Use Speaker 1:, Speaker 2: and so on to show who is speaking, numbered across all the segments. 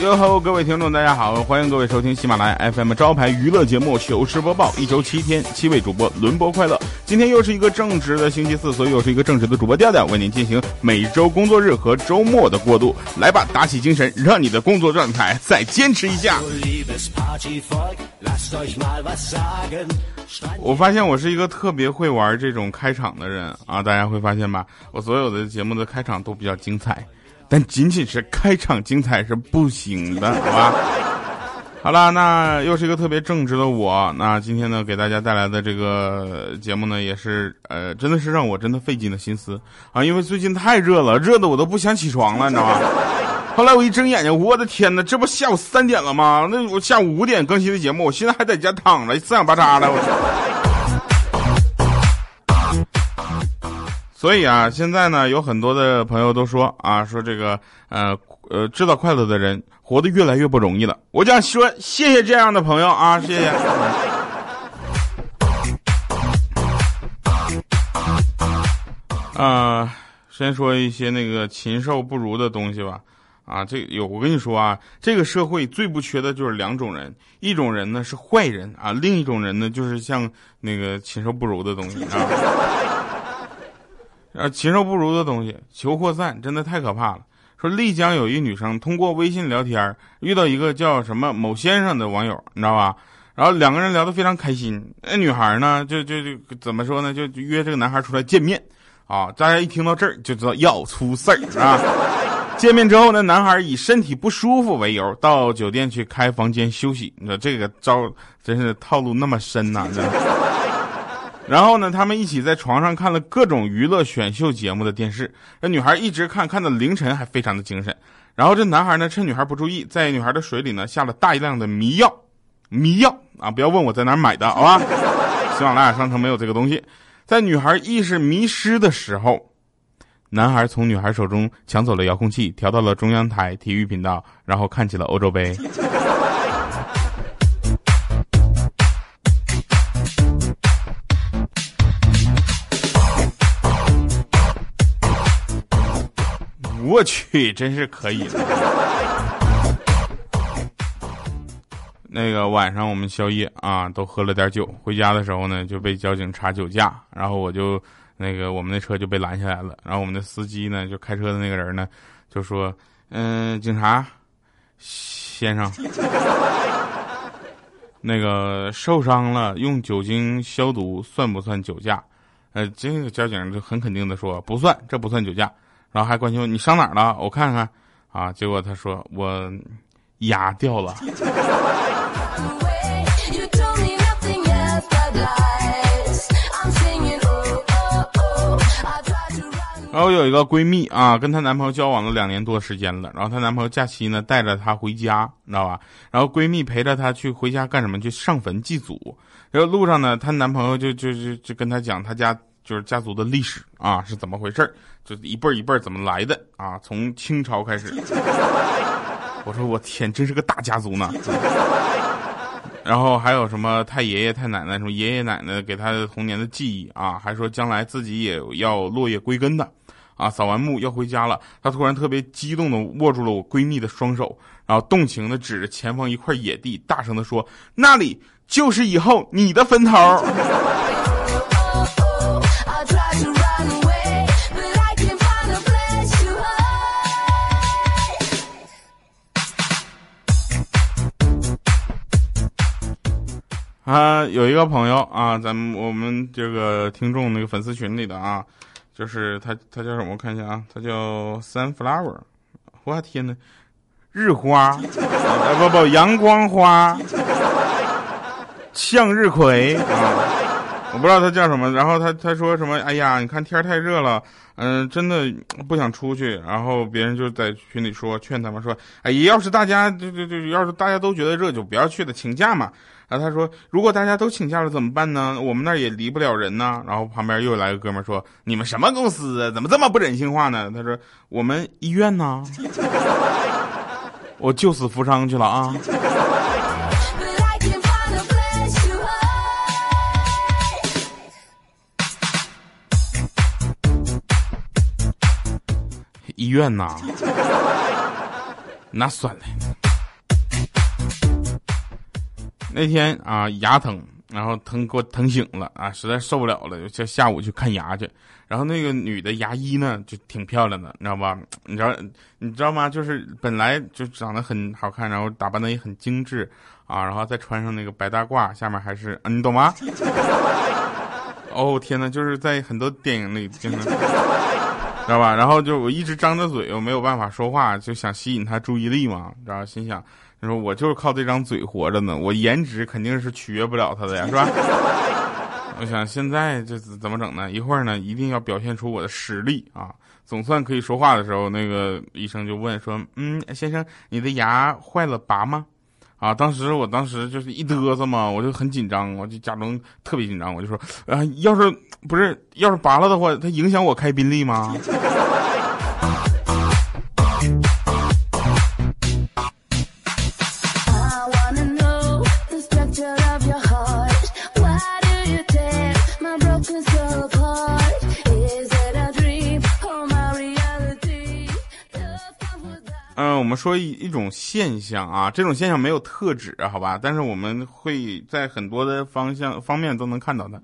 Speaker 1: 哟吼，各位听众，大家好，欢迎各位收听喜马拉雅 FM 招牌娱乐节目《糗事播报》，一周七天，七位主播轮播快乐。今天又是一个正直的星期四，所以又是一个正直的主播调调，为您进行每周工作日和周末的过渡。来吧，打起精神，让你的工作状态再坚持一下。我发现我是一个特别会玩这种开场的人啊，大家会发现吧？我所有的节目的开场都比较精彩。但仅仅是开场精彩是不行的，好吧？好了，那又是一个特别正直的我。那今天呢，给大家带来的这个节目呢，也是呃，真的是让我真的费尽了心思啊，因为最近太热了，热的我都不想起床了，你知道吗？后来我一睁眼睛，我的天哪，这不下午三点了吗？那我下午五点更新的节目，我现在还在家躺着，四仰八叉的，我。所以啊，现在呢，有很多的朋友都说啊，说这个呃呃，制造快乐的人活得越来越不容易了。我想说，谢谢这样的朋友啊，谢谢。啊，先说一些那个禽兽不如的东西吧。啊，这有我跟你说啊，这个社会最不缺的就是两种人，一种人呢是坏人啊，另一种人呢就是像那个禽兽不如的东西啊。呃，禽兽不如的东西，求扩散真的太可怕了。说丽江有一女生通过微信聊天遇到一个叫什么某先生的网友，你知道吧？然后两个人聊得非常开心。那女孩呢，就就就怎么说呢？就约这个男孩出来见面。啊，大家一听到这儿就知道要出事儿啊！见面之后呢，男孩以身体不舒服为由到酒店去开房间休息。你说这个招真是套路那么深呐！然后呢，他们一起在床上看了各种娱乐选秀节目的电视。这女孩一直看，看到凌晨还非常的精神。然后这男孩呢，趁女孩不注意，在女孩的水里呢下了大量的迷药，迷药啊！不要问我在哪买的，好吧？喜马拉雅商城没有这个东西。在女孩意识迷失的时候，男孩从女孩手中抢走了遥控器，调到了中央台体育频道，然后看起了欧洲杯。我去，真是可以了。那个晚上我们宵夜啊，都喝了点酒，回家的时候呢，就被交警查酒驾，然后我就那个我们那车就被拦下来了，然后我们的司机呢，就开车的那个人呢，就说：“嗯，警察先生，那个受伤了，用酒精消毒算不算酒驾？”呃，这个交警就很肯定的说：“不算，这不算酒驾。”然后还关心我你伤哪儿了？我看看，啊，结果他说我牙掉了。然后有一个闺蜜啊，跟她男朋友交往了两年多时间了，然后她男朋友假期呢带着她回家，你知道吧？然后闺蜜陪着她去回家干什么？去上坟祭祖。然后路上呢，她男朋友就就就就跟她讲她家。就是家族的历史啊，是怎么回事儿？就是一辈儿一辈儿怎么来的啊？从清朝开始。我说我天，真是个大家族呢。然后还有什么太爷爷太奶奶什么爷爷奶奶给他的童年的记忆啊？还说将来自己也要落叶归根的啊！扫完墓要回家了，他突然特别激动的握住了我闺蜜的双手，然后动情的指着前方一块野地，大声的说：“那里就是以后你的坟头。”啊，有一个朋友啊，咱们我们这个听众那个粉丝群里的啊，就是他他叫什么？我看一下啊，他叫 sunflower，我天呐，日花啊不不阳光花，向日葵啊，我不知道他叫什么。然后他他说什么？哎呀，你看天太热了，嗯，真的不想出去。然后别人就在群里说劝他们说，哎，要是大家就就就要是大家都觉得热，就不要去了，请假嘛。然后他说，如果大家都请假了怎么办呢？我们那儿也离不了人呢。然后旁边又来个哥们说，你们什么公司啊？怎么这么不人性化呢？他说，我们医院呢。我救死扶伤去了啊。医院呐，那算了。那天啊，牙疼，然后疼给我疼醒了啊，实在受不了了，就下午去看牙去。然后那个女的牙医呢，就挺漂亮的，你知道吧？你知道你知道吗？就是本来就长得很好看，然后打扮的也很精致啊，然后再穿上那个白大褂，下面还是，你懂吗？哦天呐，就是在很多电影里经常。知道吧？然后就我一直张着嘴，我没有办法说话，就想吸引他注意力嘛。然后心想，他说我就是靠这张嘴活着呢，我颜值肯定是取悦不了他的呀，是吧？我想现在这怎么整呢？一会儿呢，一定要表现出我的实力啊！总算可以说话的时候，那个医生就问说：“嗯，先生，你的牙坏了拔吗？”啊！当时我当时就是一嘚瑟嘛，我就很紧张，我就假装特别紧张，我就说啊，要是不是要是拔了的话，它影响我开宾利吗？我们说一一种现象啊，这种现象没有特指，好吧？但是我们会在很多的方向方面都能看到它，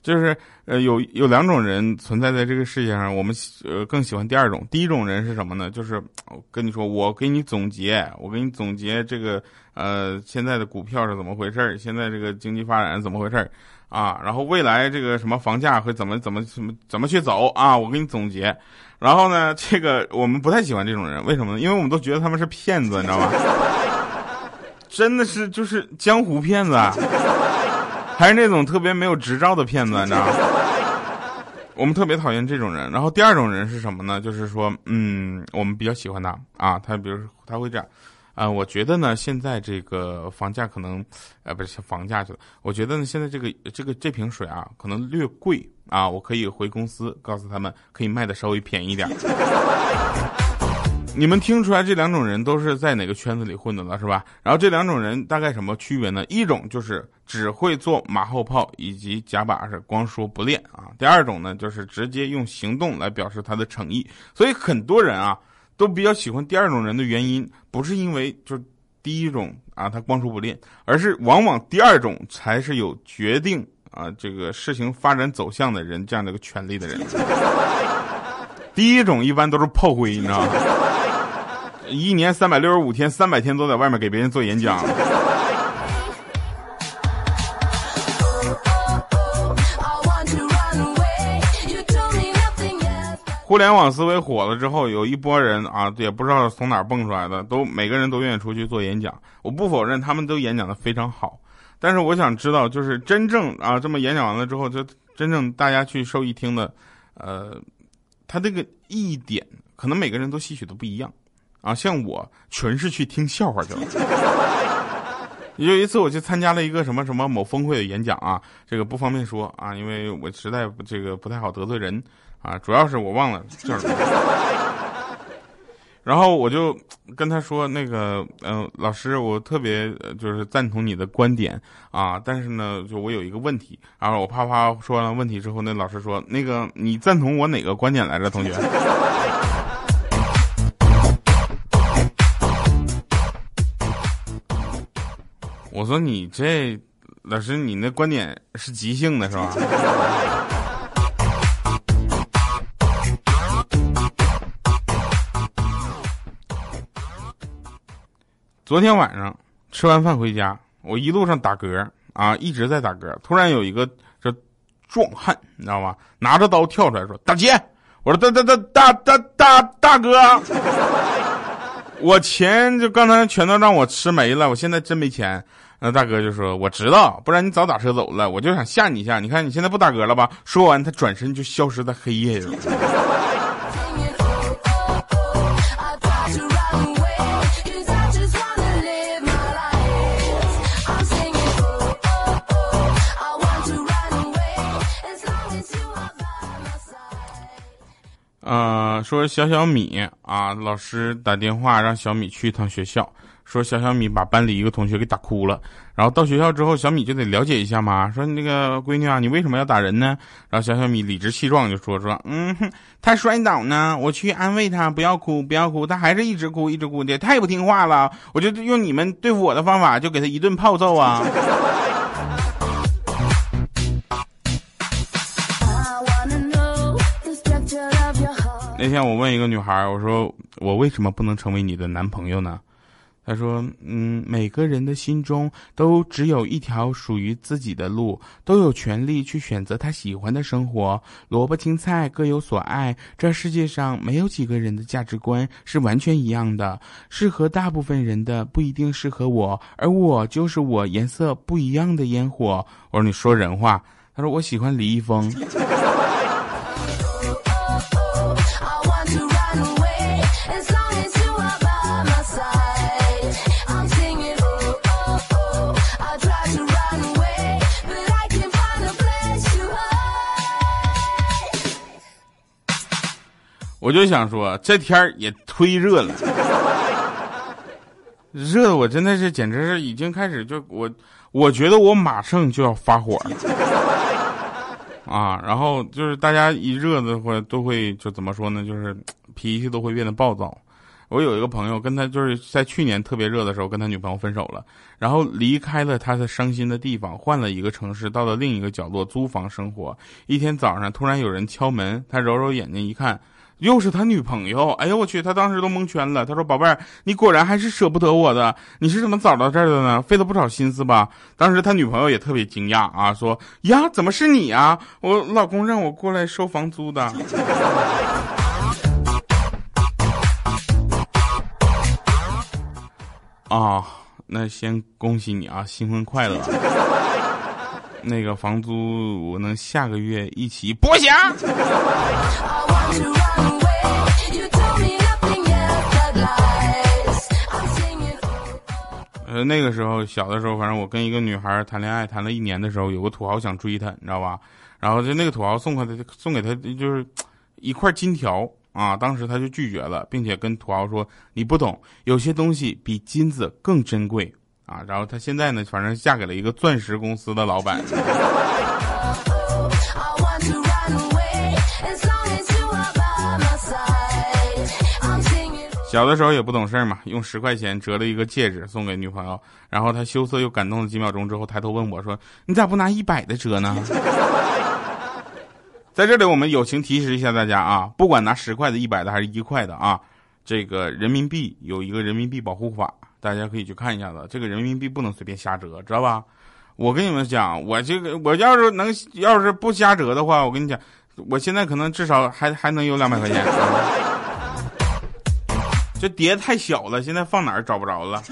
Speaker 1: 就是呃有有两种人存在在这个世界上，我们呃更喜欢第二种。第一种人是什么呢？就是我跟你说，我给你总结，我给你总结这个呃现在的股票是怎么回事儿现在这个经济发展是怎么回事儿啊？然后未来这个什么房价会怎么怎么怎么怎么去走啊？我给你总结。然后呢，这个我们不太喜欢这种人，为什么呢？因为我们都觉得他们是骗子，你知道吗？真的是就是江湖骗子，还是那种特别没有执照的骗子，你知道吗？我们特别讨厌这种人。然后第二种人是什么呢？就是说，嗯，我们比较喜欢他啊，他比如说他会这样。啊，我觉得呢，现在这个房价可能，呃，不是房价去了。我觉得呢，现在这个这个这瓶水啊，可能略贵啊。我可以回公司告诉他们，可以卖的稍微便宜点。你们听出来这两种人都是在哪个圈子里混的了，是吧？然后这两种人大概什么区别呢？一种就是只会做马后炮以及假把式，光说不练啊。第二种呢，就是直接用行动来表示他的诚意。所以很多人啊。都比较喜欢第二种人的原因，不是因为就是第一种啊他光说不练，而是往往第二种才是有决定啊这个事情发展走向的人这样的一个权利的人。第一种一般都是炮灰，你知道吗？一年三百六十五天，三百天都在外面给别人做演讲。互联网思维火了之后，有一波人啊，也不知道从哪蹦出来的，都每个人都愿意出去做演讲。我不否认他们都演讲的非常好，但是我想知道，就是真正啊这么演讲完了之后，就真正大家去受益听的，呃，他这个意义点可能每个人都吸取的不一样啊。像我全是去听笑话去了。有一次我去参加了一个什么什么某峰会的演讲啊，这个不方便说啊，因为我实在这个不太好得罪人。啊，主要是我忘了叫什么，然后我就跟他说那个，嗯，老师，我特别就是赞同你的观点啊，但是呢，就我有一个问题，然后我啪啪说完了问题之后，那老师说，那个你赞同我哪个观点来着，同学？我说你这老师，你那观点是即兴的是吧？昨天晚上吃完饭回家，我一路上打嗝啊，一直在打嗝。突然有一个这壮汉，你知道吗？拿着刀跳出来说：“大姐！”我说：“大大大大大大大哥，我钱就刚才全都让我吃没了，我现在真没钱。那大哥就说：“我知道，不然你早打车走了。我就想吓你一下，你看你现在不打嗝了吧？”说完，他转身就消失在黑夜中。呃，说小小米啊，老师打电话让小米去一趟学校，说小小米把班里一个同学给打哭了，然后到学校之后，小米就得了解一下嘛，说那个闺女啊，你为什么要打人呢？然后小小米理直气壮就说说，嗯，他摔倒呢，我去安慰他，不要哭，不要哭，他还是一直哭，一直哭的，太不听话了，我就用你们对付我的方法，就给他一顿暴揍啊。那天我问一个女孩，我说我为什么不能成为你的男朋友呢？他说，嗯，每个人的心中都只有一条属于自己的路，都有权利去选择他喜欢的生活。萝卜青菜各有所爱，这世界上没有几个人的价值观是完全一样的。适合大部分人的不一定适合我，而我就是我颜色不一样的烟火。我说你说人话。他说我喜欢李易峰。我就想说，这天儿也忒热了，热的我真的是简直是已经开始就我，我觉得我马上就要发火了啊！然后就是大家一热的话，都会就怎么说呢？就是脾气都会变得暴躁。我有一个朋友，跟他就是在去年特别热的时候跟他女朋友分手了，然后离开了他的伤心的地方，换了一个城市，到了另一个角落租房生活。一天早上，突然有人敲门，他揉揉眼睛一看。又是他女朋友，哎呦我去，他当时都蒙圈了。他说：“宝贝儿，你果然还是舍不得我的，你是怎么找到这儿的呢？费了不少心思吧？”当时他女朋友也特别惊讶啊，说：“呀，怎么是你啊？我老公让我过来收房租的。”啊，那先恭喜你啊，新婚快乐！那个房租我能下个月一起不行。呃，那个时候小的时候，反正我跟一个女孩谈恋爱，谈了一年的时候，有个土豪想追她，你知道吧？然后就那个土豪送给她，送给她就是一块金条啊，当时她就拒绝了，并且跟土豪说：“你不懂，有些东西比金子更珍贵啊。”然后她现在呢，反正嫁给了一个钻石公司的老板。小的时候也不懂事嘛，用十块钱折了一个戒指送给女朋友，然后他羞涩又感动了几秒钟之后，抬头问我说：“你咋不拿一百的折呢？” 在这里，我们友情提示一下大家啊，不管拿十块的、一百的还是一块的啊，这个人民币有一个人民币保护法，大家可以去看一下子。这个人民币不能随便瞎折，知道吧？我跟你们讲，我这个我要是能要是不瞎折的话，我跟你讲，我现在可能至少还还能有两百块钱。这碟太小了，现在放哪儿找不着了，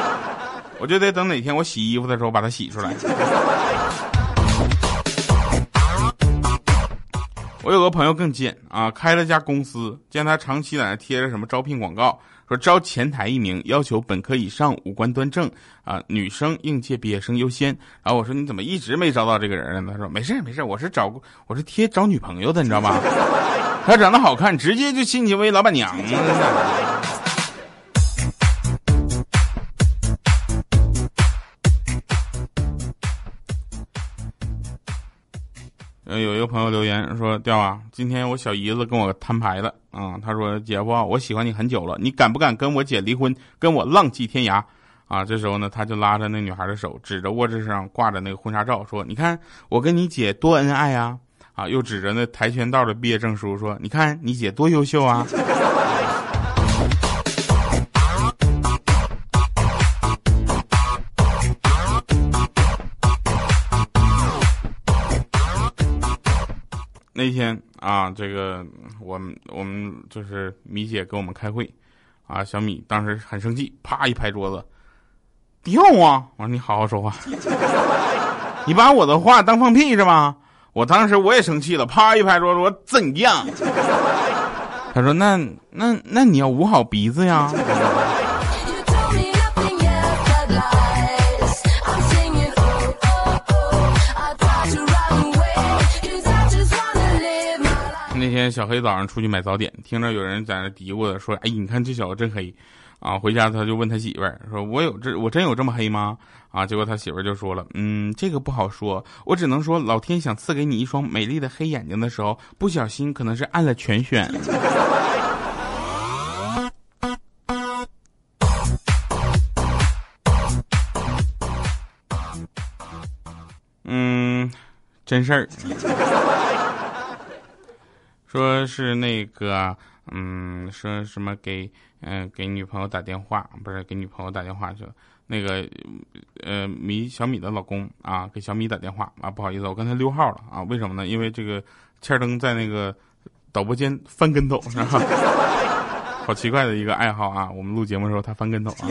Speaker 1: 我就得等哪天我洗衣服的时候把它洗出来。我有个朋友更贱啊，开了家公司，见他长期在那贴着什么招聘广告，说招前台一名，要求本科以上，五官端正啊，女生应届毕业生优先。然后我说你怎么一直没招到这个人呢？他说没事没事，我是找我是贴找女朋友的，你知道吧？他长得好看，直接就晋级为老板娘了。呃，有一个朋友留言说：“调啊，今天我小姨子跟我摊牌了啊。她说：‘姐夫，我喜欢你很久了，你敢不敢跟我姐离婚，跟我浪迹天涯？’啊，这时候呢，他就拉着那女孩的手，指着卧室上挂着那个婚纱照，说：‘你看我跟你姐多恩爱啊！’啊，又指着那跆拳道的毕业证书说：‘你看你姐多优秀啊！’那天啊，这个我们我们就是米姐给我们开会，啊，小米当时很生气，啪一拍桌子，掉啊！我说你好好说话，你把我的话当放屁是吧？我当时我也生气了，啪一拍桌子，我怎样？他说那那那你要捂好鼻子呀。那天小黑早上出去买早点，听着有人在那嘀咕的说：“哎，你看这小子真黑。”啊，回家他就问他媳妇儿说：“我有这我真有这么黑吗？”啊，结果他媳妇儿就说了：“嗯，这个不好说，我只能说老天想赐给你一双美丽的黑眼睛的时候，不小心可能是按了全选。”嗯，真事儿。说是那个，嗯，说什么给，嗯，给女朋友打电话，不是给女朋友打电话去了。那个，呃，米小米的老公啊，给小米打电话啊，不好意思，我刚才溜号了啊。为什么呢？因为这个欠灯在那个导播间翻跟头，是吧？好奇怪的一个爱好啊！我们录节目的时候他翻跟头啊。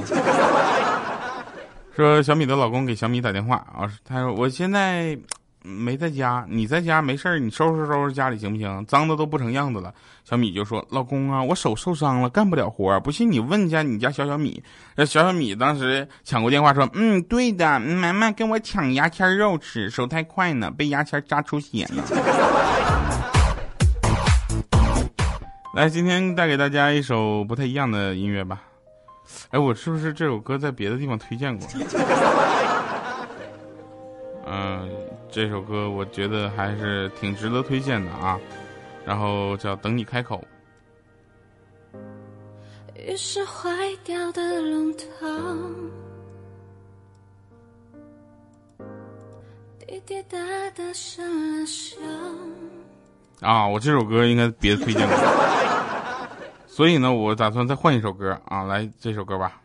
Speaker 1: 说小米的老公给小米打电话啊，他说我现在。没在家，你在家没事儿，你收拾收拾家里行不行？脏的都不成样子了。小米就说：“老公啊，我手受伤了，干不了活，不信你问一下你家小小米。”那小小米当时抢过电话说：“嗯，对的，妈妈跟我抢牙签肉吃，手太快呢，被牙签扎出血了。”来，今天带给大家一首不太一样的音乐吧。哎，我是不是这首歌在别的地方推荐过？嗯。这首歌我觉得还是挺值得推荐的啊，然后叫等你开口。
Speaker 2: 于是坏掉的龙头，滴滴答答响了响。
Speaker 1: 啊，我这首歌应该别推荐了，所以呢，我打算再换一首歌啊，来这首歌吧。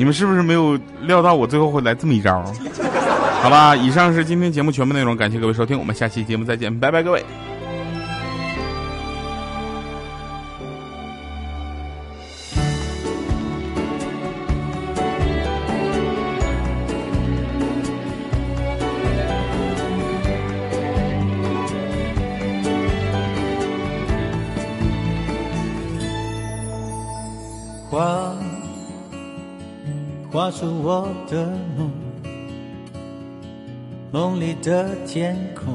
Speaker 1: 你们是不是没有料到我最后会来这么一招？好吧，以上是今天节目全部内容，感谢各位收听，我们下期节目再见，拜拜，各位。
Speaker 3: 画出我的梦，梦里的天空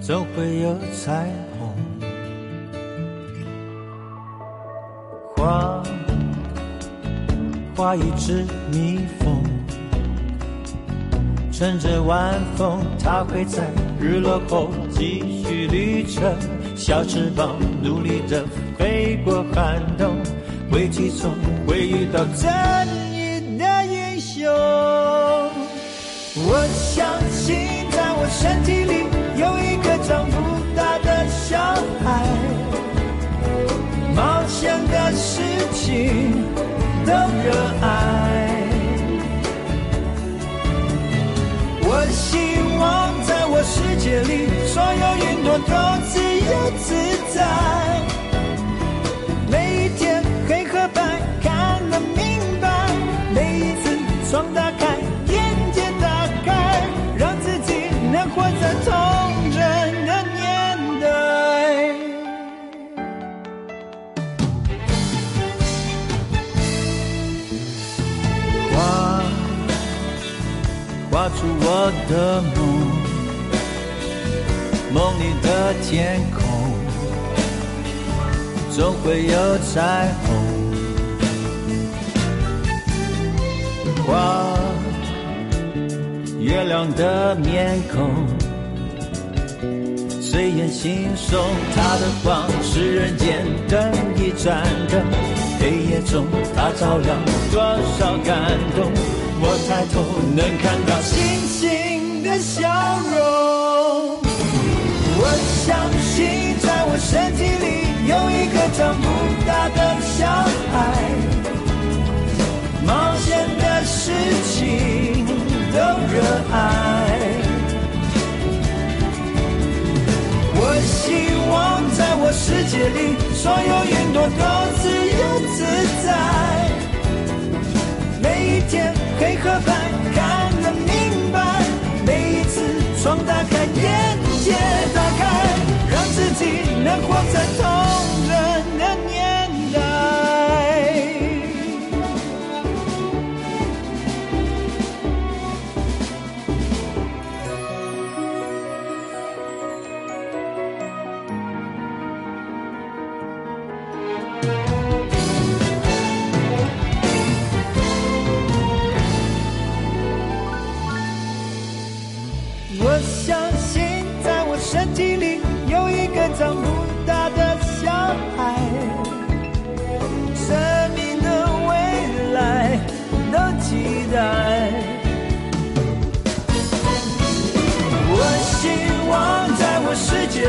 Speaker 3: 总会有彩虹。画画一只蜜蜂，乘着晚风，它会在日落后继续旅程，小翅膀努力的飞过寒冬。危机中会遇到正义的英雄。我相信，在我身体里有一个长不大的小孩，冒险的事情都热爱。我希望，在我世界里，所有云朵都自由自在。天空总会有彩虹。画月亮的面孔，随眼惺忪，它的光是人间灯一盏灯，黑夜中它照亮多少感动。我抬头能看到星星的笑容。相信，在我身体里有一个长不大的小孩，冒险的事情都热爱。我希望，在我世界里。所有云朵都自由自在。每一天黑和白看得明白，每一次窗打开眼界打开，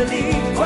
Speaker 3: 我希